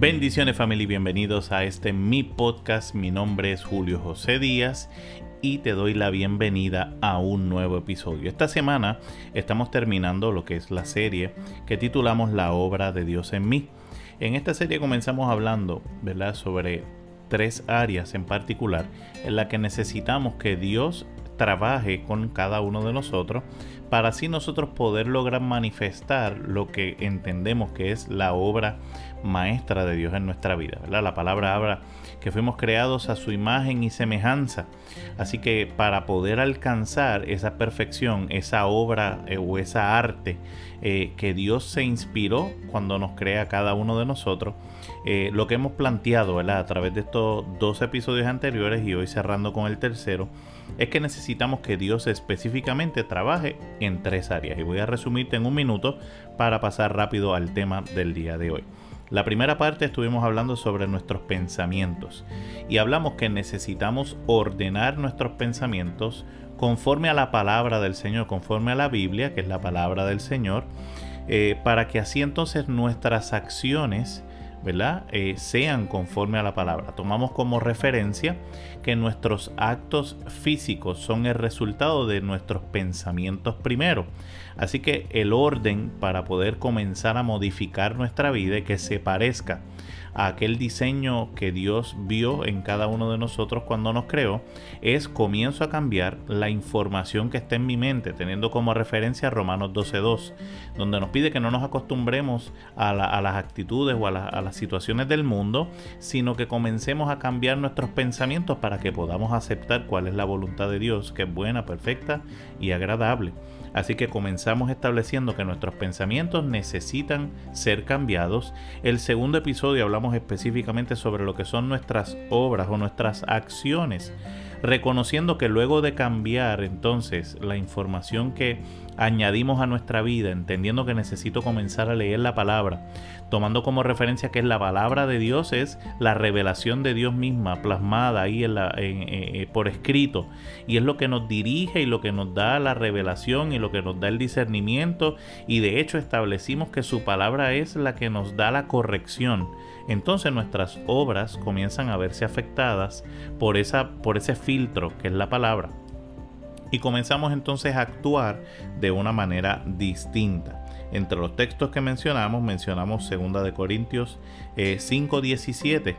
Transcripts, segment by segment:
Bendiciones familia y bienvenidos a este mi podcast. Mi nombre es Julio José Díaz y te doy la bienvenida a un nuevo episodio. Esta semana estamos terminando lo que es la serie que titulamos La obra de Dios en mí. En esta serie comenzamos hablando, ¿verdad?, sobre tres áreas en particular en las que necesitamos que Dios trabaje con cada uno de nosotros para así nosotros poder lograr manifestar lo que entendemos que es la obra maestra de Dios en nuestra vida. La palabra habla que fuimos creados a su imagen y semejanza. Así que para poder alcanzar esa perfección, esa obra eh, o esa arte eh, que Dios se inspiró cuando nos crea cada uno de nosotros, eh, lo que hemos planteado a través de estos dos episodios anteriores y hoy cerrando con el tercero, es que necesitamos que Dios específicamente trabaje en tres áreas. Y voy a resumirte en un minuto para pasar rápido al tema del día de hoy. La primera parte estuvimos hablando sobre nuestros pensamientos y hablamos que necesitamos ordenar nuestros pensamientos conforme a la palabra del Señor, conforme a la Biblia, que es la palabra del Señor, eh, para que así entonces nuestras acciones ¿verdad? Eh, sean conforme a la palabra. Tomamos como referencia que nuestros actos físicos son el resultado de nuestros pensamientos primero. Así que el orden para poder comenzar a modificar nuestra vida y que se parezca a aquel diseño que Dios vio en cada uno de nosotros cuando nos creó, es comienzo a cambiar la información que está en mi mente, teniendo como referencia Romanos 12.2, donde nos pide que no nos acostumbremos a, las actitudes o a, a las situaciones del mundo, sino que comencemos a cambiar nuestros pensamientos para que podamos aceptar cuál es la voluntad de Dios, que es buena, perfecta y agradable. Así que comenzamos estableciendo que nuestros pensamientos necesitan ser cambiados. El segundo episodio hablamos específicamente sobre lo que son nuestras obras o nuestras acciones reconociendo que luego de cambiar entonces la información que añadimos a nuestra vida, entendiendo que necesito comenzar a leer la palabra, tomando como referencia que es la palabra de Dios, es la revelación de Dios misma plasmada ahí en la, eh, por escrito, y es lo que nos dirige y lo que nos da la revelación y lo que nos da el discernimiento, y de hecho establecimos que su palabra es la que nos da la corrección entonces nuestras obras comienzan a verse afectadas por, esa, por ese filtro que es la palabra. Y comenzamos entonces a actuar de una manera distinta. Entre los textos que mencionamos, mencionamos 2 de Corintios 5:17, eh,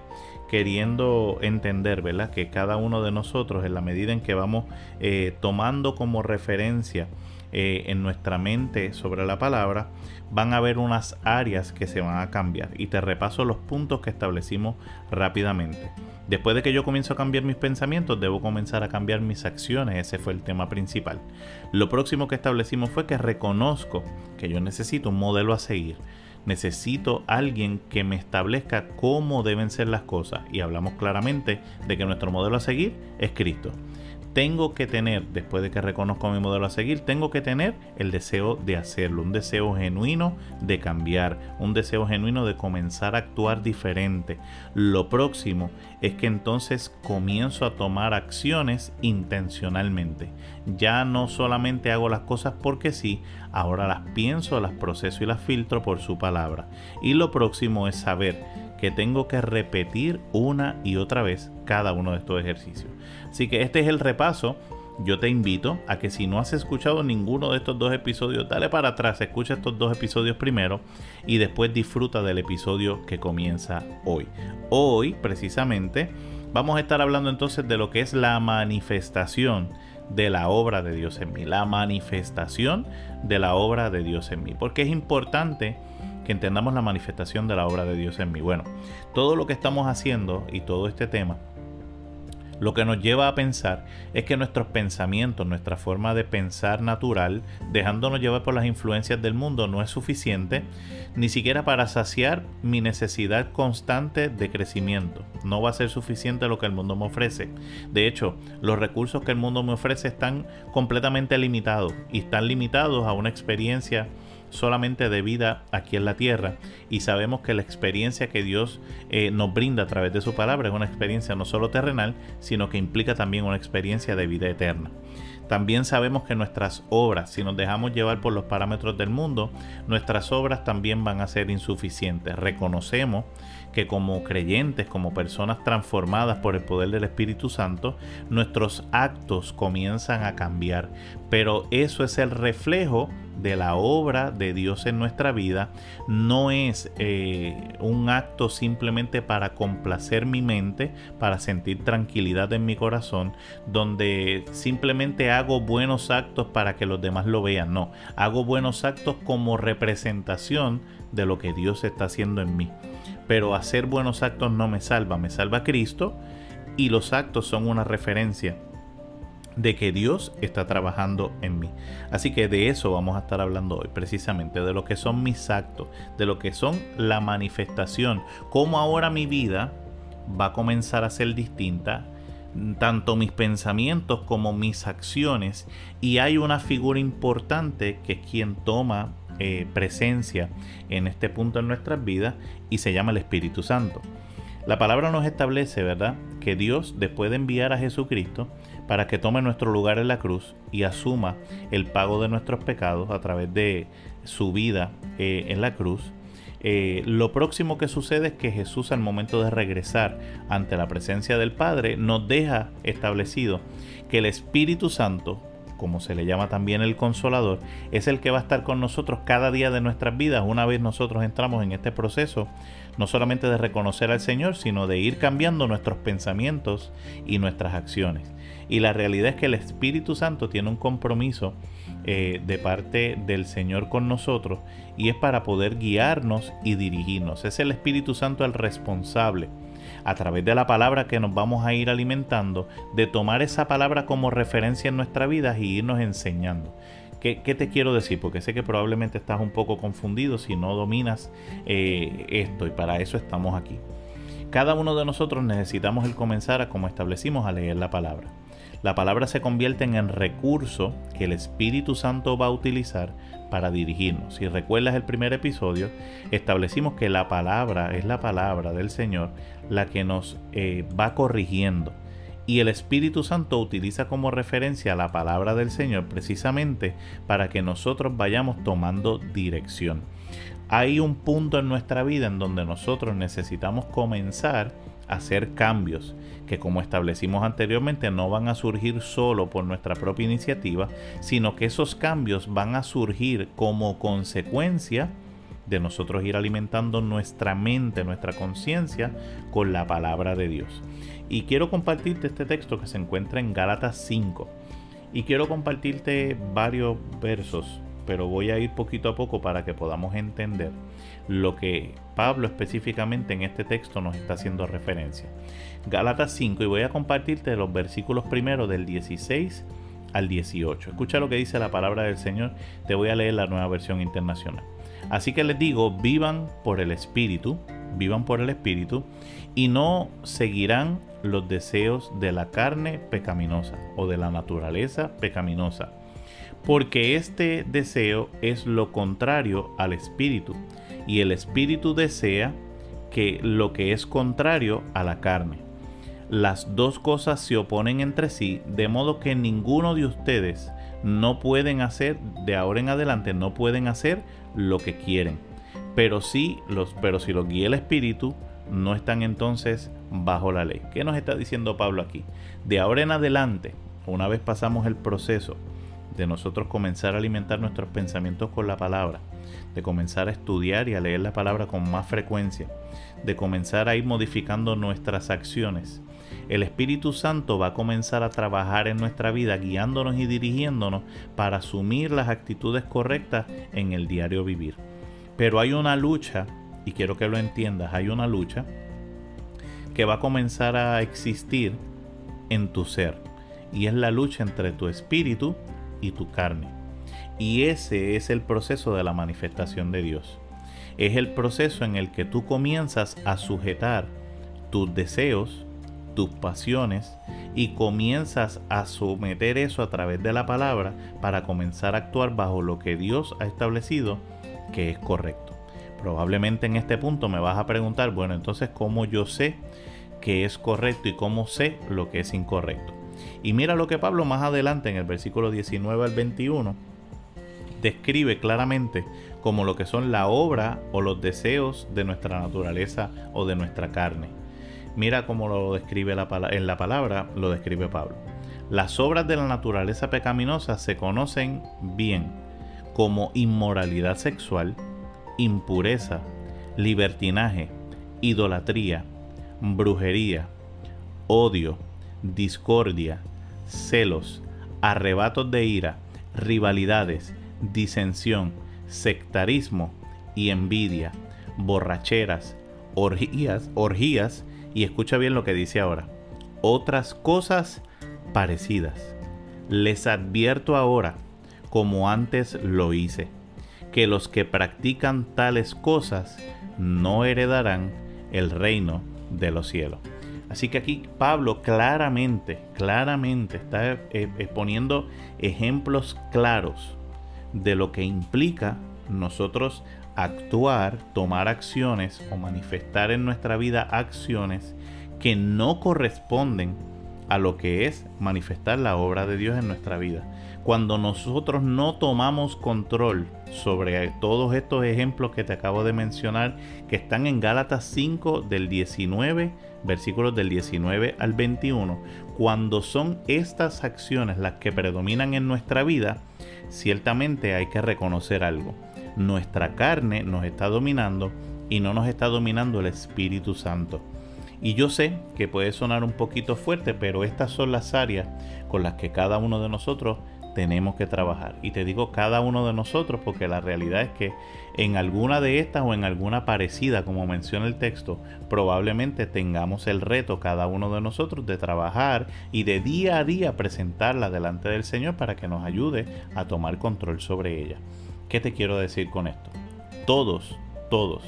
queriendo entender, ¿verdad? Que cada uno de nosotros, en la medida en que vamos eh, tomando como referencia eh, en nuestra mente sobre la palabra, van a haber unas áreas que se van a cambiar. Y te repaso los puntos que establecimos rápidamente. Después de que yo comienzo a cambiar mis pensamientos, debo comenzar a cambiar mis acciones. Ese fue el tema principal. Lo próximo que establecimos fue que reconozco que yo necesito un modelo a seguir. Necesito alguien que me establezca cómo deben ser las cosas. Y hablamos claramente de que nuestro modelo a seguir es Cristo tengo que tener, después de que reconozco mi modelo a seguir, tengo que tener el deseo de hacerlo, un deseo genuino de cambiar, un deseo genuino de comenzar a actuar diferente. Lo próximo es que entonces comienzo a tomar acciones intencionalmente. Ya no solamente hago las cosas porque sí, ahora las pienso, las proceso y las filtro por su palabra. Y lo próximo es saber que tengo que repetir una y otra vez cada uno de estos ejercicios. Así que este es el repaso. Yo te invito a que si no has escuchado ninguno de estos dos episodios, dale para atrás, escucha estos dos episodios primero y después disfruta del episodio que comienza hoy. Hoy, precisamente, vamos a estar hablando entonces de lo que es la manifestación de la obra de Dios en mí, la manifestación de la obra de Dios en mí, porque es importante que entendamos la manifestación de la obra de Dios en mí. Bueno, todo lo que estamos haciendo y todo este tema, lo que nos lleva a pensar es que nuestros pensamientos, nuestra forma de pensar natural, dejándonos llevar por las influencias del mundo, no es suficiente ni siquiera para saciar mi necesidad constante de crecimiento. No va a ser suficiente lo que el mundo me ofrece. De hecho, los recursos que el mundo me ofrece están completamente limitados y están limitados a una experiencia solamente de vida aquí en la tierra y sabemos que la experiencia que Dios eh, nos brinda a través de su palabra es una experiencia no solo terrenal, sino que implica también una experiencia de vida eterna. también sabemos que nuestras obras, si nos dejamos llevar por los parámetros del mundo, nuestras obras también van a ser insuficientes. Reconocemos que como creyentes, como personas transformadas por el poder del Espíritu Santo, nuestros actos comienzan a cambiar. Pero eso es el reflejo de la obra de Dios en nuestra vida no es eh, un acto simplemente para complacer mi mente, para sentir tranquilidad en mi corazón, donde simplemente hago buenos actos para que los demás lo vean. No, hago buenos actos como representación de lo que Dios está haciendo en mí. Pero hacer buenos actos no me salva, me salva Cristo y los actos son una referencia de que Dios está trabajando en mí. Así que de eso vamos a estar hablando hoy, precisamente, de lo que son mis actos, de lo que son la manifestación, cómo ahora mi vida va a comenzar a ser distinta, tanto mis pensamientos como mis acciones, y hay una figura importante que es quien toma eh, presencia en este punto en nuestras vidas y se llama el Espíritu Santo. La palabra nos establece, ¿verdad?, que Dios, después de enviar a Jesucristo, para que tome nuestro lugar en la cruz y asuma el pago de nuestros pecados a través de su vida eh, en la cruz. Eh, lo próximo que sucede es que Jesús al momento de regresar ante la presencia del Padre nos deja establecido que el Espíritu Santo, como se le llama también el consolador, es el que va a estar con nosotros cada día de nuestras vidas una vez nosotros entramos en este proceso, no solamente de reconocer al Señor, sino de ir cambiando nuestros pensamientos y nuestras acciones. Y la realidad es que el Espíritu Santo tiene un compromiso eh, de parte del Señor con nosotros y es para poder guiarnos y dirigirnos. Es el Espíritu Santo el responsable a través de la palabra que nos vamos a ir alimentando, de tomar esa palabra como referencia en nuestra vida y irnos enseñando. ¿Qué, te quiero decir? Porque sé que probablemente estás un poco confundido si no dominas eh, esto y para eso estamos aquí. Cada uno de nosotros necesitamos el comenzar a, como establecimos, a leer la palabra la palabra se convierte en el recurso que el Espíritu Santo va a utilizar para dirigirnos. Si recuerdas el primer episodio, establecimos que la palabra es la palabra del Señor la que nos eh, va corrigiendo. Y el Espíritu Santo utiliza como referencia la palabra del Señor precisamente para que nosotros vayamos tomando dirección. Hay un punto en nuestra vida en donde nosotros necesitamos comenzar hacer cambios que como establecimos anteriormente no van a surgir solo por nuestra propia iniciativa, sino que esos cambios van a surgir como consecuencia de nosotros ir alimentando nuestra mente, nuestra conciencia con la palabra de Dios. Y quiero compartirte este texto que se encuentra en Gálatas 5. Y quiero compartirte varios versos pero voy a ir poquito a poco para que podamos entender lo que Pablo específicamente en este texto nos está haciendo referencia. Gálatas 5 y voy a compartirte los versículos primeros del 16 al 18. Escucha lo que dice la palabra del Señor, te voy a leer la nueva versión internacional. Así que les digo, vivan por el Espíritu, vivan por el Espíritu y no seguirán los deseos de la carne pecaminosa o de la naturaleza pecaminosa porque este deseo es lo contrario al espíritu, y el espíritu desea que lo que es contrario a la carne. Las dos cosas se oponen entre sí, de modo que ninguno de ustedes no pueden hacer, de ahora en adelante, no pueden hacer lo que quieren. Pero sí, los, pero si los guía el espíritu, no están entonces bajo la ley. ¿Qué nos está diciendo Pablo aquí? De ahora en adelante, una vez pasamos el proceso de nosotros comenzar a alimentar nuestros pensamientos con la palabra, de comenzar a estudiar y a leer la palabra con más frecuencia, de comenzar a ir modificando nuestras acciones. El Espíritu Santo va a comenzar a trabajar en nuestra vida, guiándonos y dirigiéndonos para asumir las actitudes correctas en el diario vivir. Pero hay una lucha, y quiero que lo entiendas, hay una lucha que va a comenzar a existir en tu ser. Y es la lucha entre tu espíritu y tu carne. Y ese es el proceso de la manifestación de Dios. Es el proceso en el que tú comienzas a sujetar tus deseos, tus pasiones y comienzas a someter eso a través de la palabra para comenzar a actuar bajo lo que Dios ha establecido que es correcto. Probablemente en este punto me vas a preguntar, bueno, entonces, ¿cómo yo sé que es correcto y cómo sé lo que es incorrecto? Y mira lo que Pablo más adelante en el versículo 19 al 21 describe claramente como lo que son la obra o los deseos de nuestra naturaleza o de nuestra carne. Mira cómo lo describe en la palabra, lo describe Pablo. Las obras de la naturaleza pecaminosa se conocen bien como inmoralidad sexual, impureza, libertinaje, idolatría, brujería, odio, discordia, celos, arrebatos de ira, rivalidades, disensión, sectarismo y envidia, borracheras, orgías, orgías y escucha bien lo que dice ahora, otras cosas parecidas. Les advierto ahora, como antes lo hice, que los que practican tales cosas no heredarán el reino de los cielos. Así que aquí Pablo claramente, claramente está eh, exponiendo ejemplos claros de lo que implica nosotros actuar, tomar acciones o manifestar en nuestra vida acciones que no corresponden a lo que es manifestar la obra de Dios en nuestra vida. Cuando nosotros no tomamos control sobre todos estos ejemplos que te acabo de mencionar, que están en Gálatas 5 del 19, versículos del 19 al 21, cuando son estas acciones las que predominan en nuestra vida, ciertamente hay que reconocer algo. Nuestra carne nos está dominando y no nos está dominando el Espíritu Santo. Y yo sé que puede sonar un poquito fuerte, pero estas son las áreas con las que cada uno de nosotros tenemos que trabajar. Y te digo cada uno de nosotros porque la realidad es que en alguna de estas o en alguna parecida, como menciona el texto, probablemente tengamos el reto cada uno de nosotros de trabajar y de día a día presentarla delante del Señor para que nos ayude a tomar control sobre ella. ¿Qué te quiero decir con esto? Todos, todos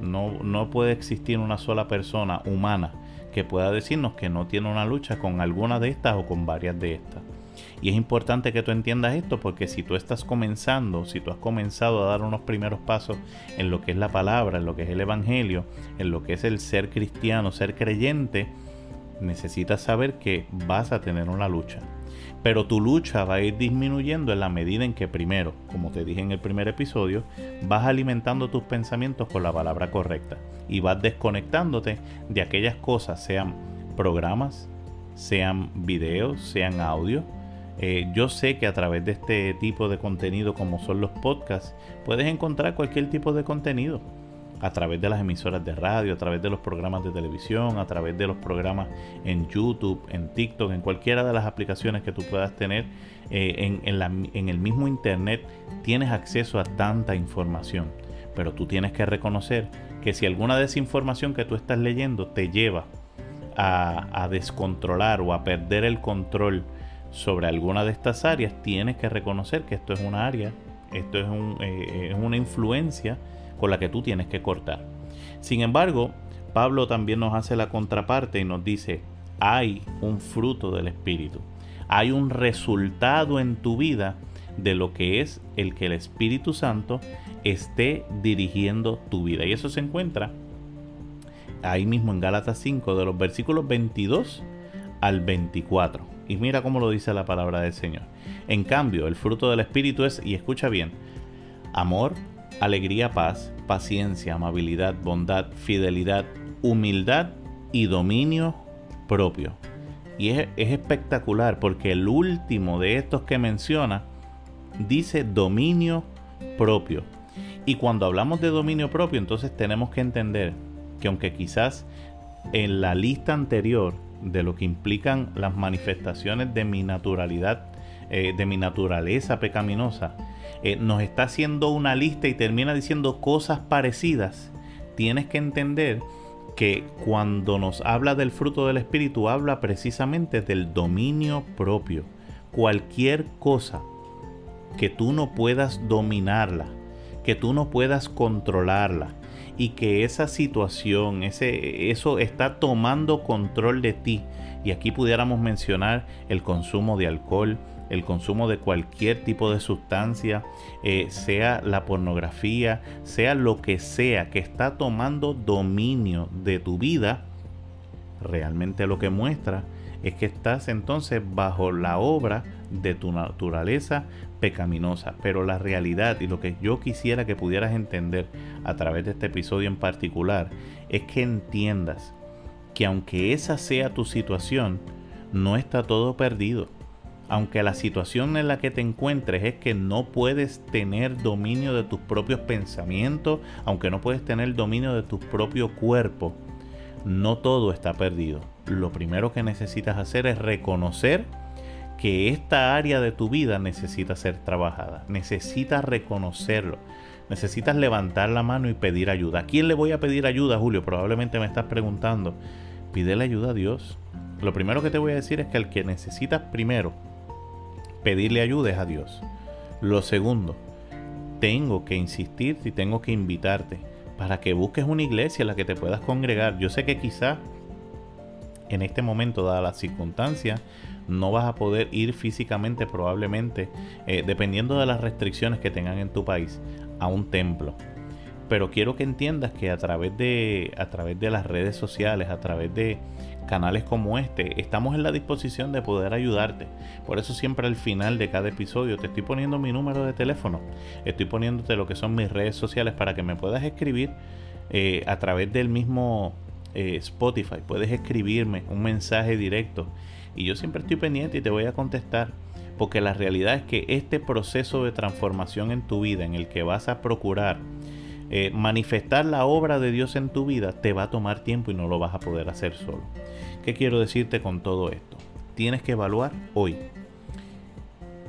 no, no puede existir una sola persona humana que pueda decirnos que no tiene una lucha con alguna de estas o con varias de estas. Y es importante que tú entiendas esto porque si tú estás comenzando, si tú has comenzado a dar unos primeros pasos en lo que es la palabra, en lo que es el Evangelio, en lo que es el ser cristiano, ser creyente, necesitas saber que vas a tener una lucha. Pero tu lucha va a ir disminuyendo en la medida en que primero, como te dije en el primer episodio, vas alimentando tus pensamientos con la palabra correcta y vas desconectándote de aquellas cosas, sean programas, sean videos, sean audio. Eh, yo sé que a través de este tipo de contenido como son los podcasts, puedes encontrar cualquier tipo de contenido a través de las emisoras de radio, a través de los programas de televisión, a través de los programas en YouTube, en TikTok, en cualquiera de las aplicaciones que tú puedas tener eh, en, el mismo Internet, tienes acceso a tanta información. Pero tú tienes que reconocer que si alguna desinformación que tú estás leyendo te lleva a, a descontrolar o a perder el control sobre alguna de estas áreas, tienes que reconocer que esto es una área, esto es, un, eh, es una influencia con la que tú tienes que cortar. Sin embargo, Pablo también nos hace la contraparte y nos dice, hay un fruto del Espíritu, hay un resultado en tu vida de lo que es el que el Espíritu Santo esté dirigiendo tu vida. Y eso se encuentra ahí mismo en Gálatas 5, de los versículos 22 al 24. Y mira cómo lo dice la palabra del Señor. En cambio, el fruto del Espíritu es, y escucha bien, amor, alegría, paz, paciencia, amabilidad, bondad, fidelidad, humildad y dominio propio. Y es, espectacular porque el último de estos que menciona dice dominio propio. Y cuando hablamos de dominio propio, entonces tenemos que entender que aunque quizás en la lista anterior de lo que implican las manifestaciones de mi naturalidad, eh, de mi naturaleza pecaminosa, eh, nos está haciendo una lista y termina diciendo cosas parecidas, tienes que entender que cuando nos habla del fruto del Espíritu, habla precisamente del dominio propio. Cualquier cosa que tú no puedas dominarla, que tú no puedas controlarla y que esa situación, ese, eso está tomando control de ti. Y aquí pudiéramos mencionar el consumo de alcohol, el consumo de cualquier tipo de sustancia, eh, sea la pornografía, sea lo que sea que está tomando dominio de tu vida, realmente lo que muestra es que estás entonces bajo la obra de tu naturaleza pecaminosa. Pero la realidad y lo que yo quisiera que pudieras entender a través de este episodio en particular es que entiendas que aunque esa sea tu situación, no está todo perdido. Aunque la situación en la que te encuentres es que no puedes tener dominio de tus propios pensamientos, aunque no puedes tener dominio de tu propio cuerpo, no todo está perdido. Lo primero que necesitas hacer es reconocer que esta área de tu vida necesita ser trabajada. Necesitas reconocerlo. Necesitas levantar la mano y pedir ayuda. ¿A quién le voy a pedir ayuda, Julio? Probablemente me estás preguntando. Pídele ayuda a Dios. Lo primero que te voy a decir es que el que necesitas primero pedirle ayuda es a Dios. Lo segundo, tengo que insistir y tengo que invitarte para que busques una iglesia en la que te puedas congregar. Yo sé que quizá en este momento, dada la circunstancia, no vas a poder ir físicamente probablemente, eh, dependiendo de las restricciones que tengan en tu país, a un templo. Pero quiero que entiendas que a través de, a través de las redes sociales, a través de canales como este, estamos en la disposición de poder ayudarte. Por eso siempre al final de cada episodio te estoy poniendo mi número de teléfono, estoy poniéndote lo que son mis redes sociales para que me puedas escribir eh, a través del mismo eh, Spotify. Puedes escribirme un mensaje directo y yo siempre estoy pendiente y te voy a contestar. Porque la realidad es que este proceso de transformación en tu vida, en el que vas a procurar eh, manifestar la obra de Dios en tu vida, te va a tomar tiempo y no lo vas a poder hacer solo. ¿Qué quiero decirte con todo esto? Tienes que evaluar hoy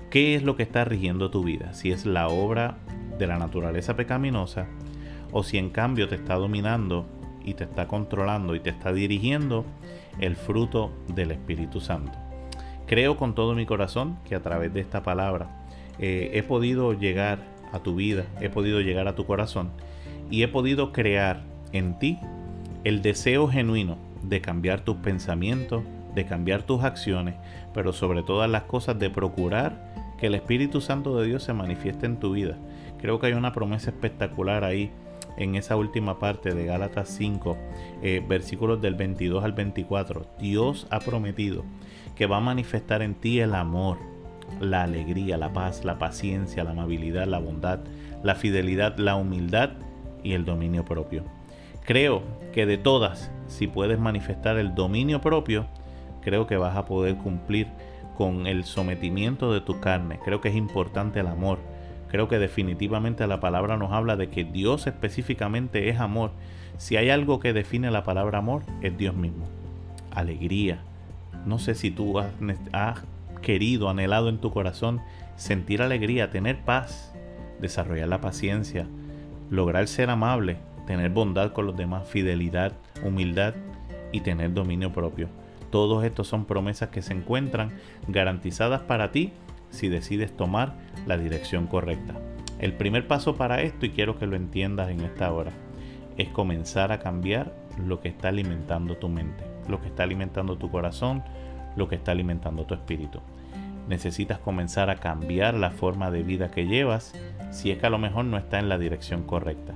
qué es lo que está rigiendo tu vida. Si es la obra de la naturaleza pecaminosa o si en cambio te está dominando y te está controlando y te está dirigiendo el fruto del Espíritu Santo. Creo con todo mi corazón que a través de esta palabra eh, he podido llegar a tu vida, he podido llegar a tu corazón y he podido crear en ti el deseo genuino de cambiar tus pensamientos, de cambiar tus acciones, pero sobre todas las cosas de procurar que el Espíritu Santo de Dios se manifieste en tu vida. Creo que hay una promesa espectacular ahí en esa última parte de Gálatas 5, eh, versículos del 22 al 24. Dios ha prometido que va a manifestar en ti el amor, la alegría, la paz, la paciencia, la amabilidad, la bondad, la fidelidad, la humildad y el dominio propio. Creo que de todas, si puedes manifestar el dominio propio, creo que vas a poder cumplir con el sometimiento de tu carne. Creo que es importante el amor. Creo que definitivamente la palabra nos habla de que Dios específicamente es amor. Si hay algo que define la palabra amor, es Dios mismo. Alegría. No sé si tú has, querido, anhelado en tu corazón sentir alegría, tener paz, desarrollar la paciencia, lograr ser amable, tener bondad con los demás, fidelidad, humildad y tener dominio propio. Todos estos son promesas que se encuentran garantizadas para ti si decides tomar la dirección correcta. El primer paso para esto, y quiero que lo entiendas en esta hora, es comenzar a cambiar lo que está alimentando tu mente, lo que está alimentando tu corazón, lo que está alimentando tu espíritu. Necesitas comenzar a cambiar la forma de vida que llevas si es que a lo mejor no está en la dirección correcta.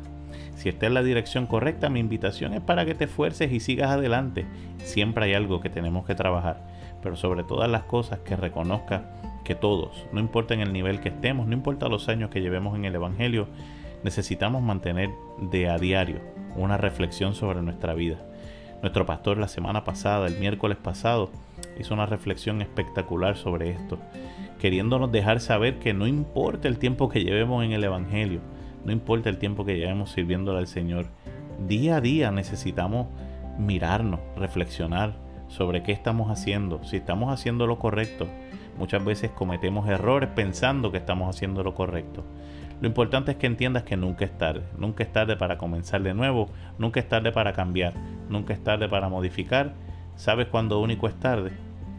Si está en la dirección correcta, mi invitación es para que te esfuerces y sigas adelante. Siempre hay algo que tenemos que trabajar, pero sobre todas las cosas que reconozca que todos, no importa en el nivel que estemos, no importa los años que llevemos en el Evangelio, necesitamos mantener de a diario una reflexión sobre nuestra vida. Nuestro pastor la semana pasada, el miércoles pasado, hizo una reflexión espectacular sobre esto, queriéndonos dejar saber que no importa el tiempo que llevemos en el Evangelio, no importa el tiempo que llevemos sirviéndole al Señor, día a día necesitamos mirarnos, reflexionar sobre qué estamos haciendo, si estamos haciendo lo correcto. Muchas veces cometemos errores pensando que estamos haciendo lo correcto. Lo importante es que entiendas que nunca es tarde, nunca es tarde para comenzar de nuevo, nunca es tarde para cambiar, nunca es tarde para modificar ¿Sabes cuándo único es tarde?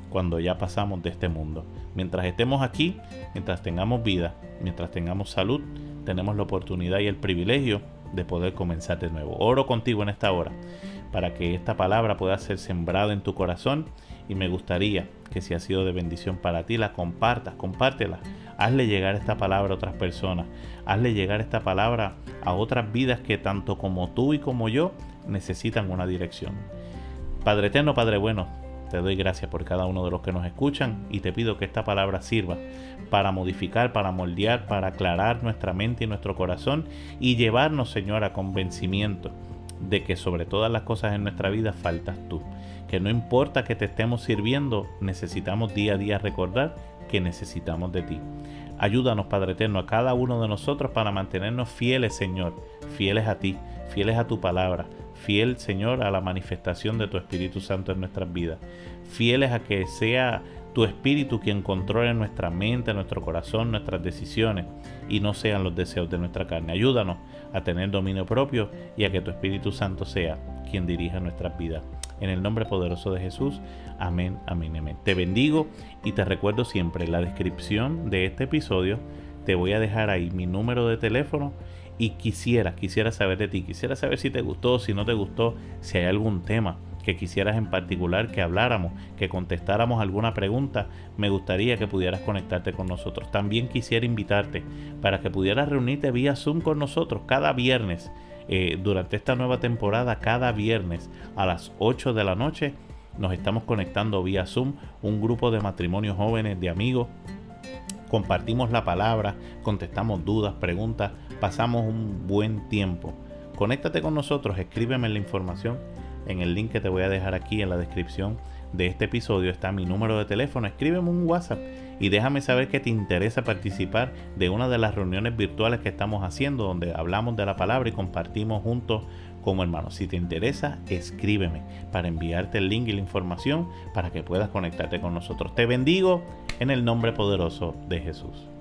Cuando ya pasamos de este mundo. Mientras estemos aquí, mientras tengamos vida, mientras tengamos salud, tenemos la oportunidad y el privilegio de poder comenzar de nuevo. Oro contigo en esta hora para que esta palabra pueda ser sembrada en tu corazón y me gustaría que si ha sido de bendición para ti la compartas, compártela. Hazle llegar esta palabra a otras personas. Hazle llegar esta palabra a otras vidas que tanto como tú y como yo necesitan una dirección. Padre eterno, Padre bueno, te doy gracias por cada uno de los que nos escuchan y te pido que esta palabra sirva para modificar, para moldear, para aclarar nuestra mente y nuestro corazón y llevarnos, Señor, a convencimiento de que sobre todas las cosas en nuestra vida faltas tú. Que no importa que te estemos sirviendo, necesitamos día a día recordar que necesitamos de ti. Ayúdanos, Padre Eterno, a cada uno de nosotros para mantenernos fieles, Señor, fieles a ti, fieles a tu palabra, fiel, Señor, a la manifestación de tu Espíritu Santo en nuestras vidas, fieles a que sea tu Espíritu quien controle nuestra mente, nuestro corazón, nuestras decisiones y no sean los deseos de nuestra carne. Ayúdanos a tener dominio propio y a que tu Espíritu Santo sea quien dirija nuestras vidas. En el nombre poderoso de Jesús. Amén, amén, amén. Te bendigo y te recuerdo siempre en la descripción de este episodio. Te voy a dejar ahí mi número de teléfono y quisiera, quisiera saber de ti, quisiera saber si te gustó, si no te gustó, si hay algún tema que quisieras en particular que habláramos, que contestáramos alguna pregunta, me gustaría que pudieras conectarte con nosotros. También quisiera invitarte para que pudieras reunirte vía Zoom con nosotros cada viernes. Eh, durante esta nueva temporada, cada viernes a las 8 de la noche, nos estamos conectando vía Zoom, un grupo de matrimonios jóvenes, de amigos. Compartimos la palabra, contestamos dudas, preguntas, pasamos un buen tiempo. Conéctate con nosotros, escríbeme la información en el link que te voy a dejar aquí en la descripción de este episodio está mi número de teléfono. Escríbeme un WhatsApp y déjame saber que te interesa participar de una de las reuniones virtuales que estamos haciendo donde hablamos de la palabra y compartimos juntos como hermanos. Si te interesa, escríbeme para enviarte el link y la información para que puedas conectarte con nosotros. Te bendigo en el nombre poderoso de Jesús.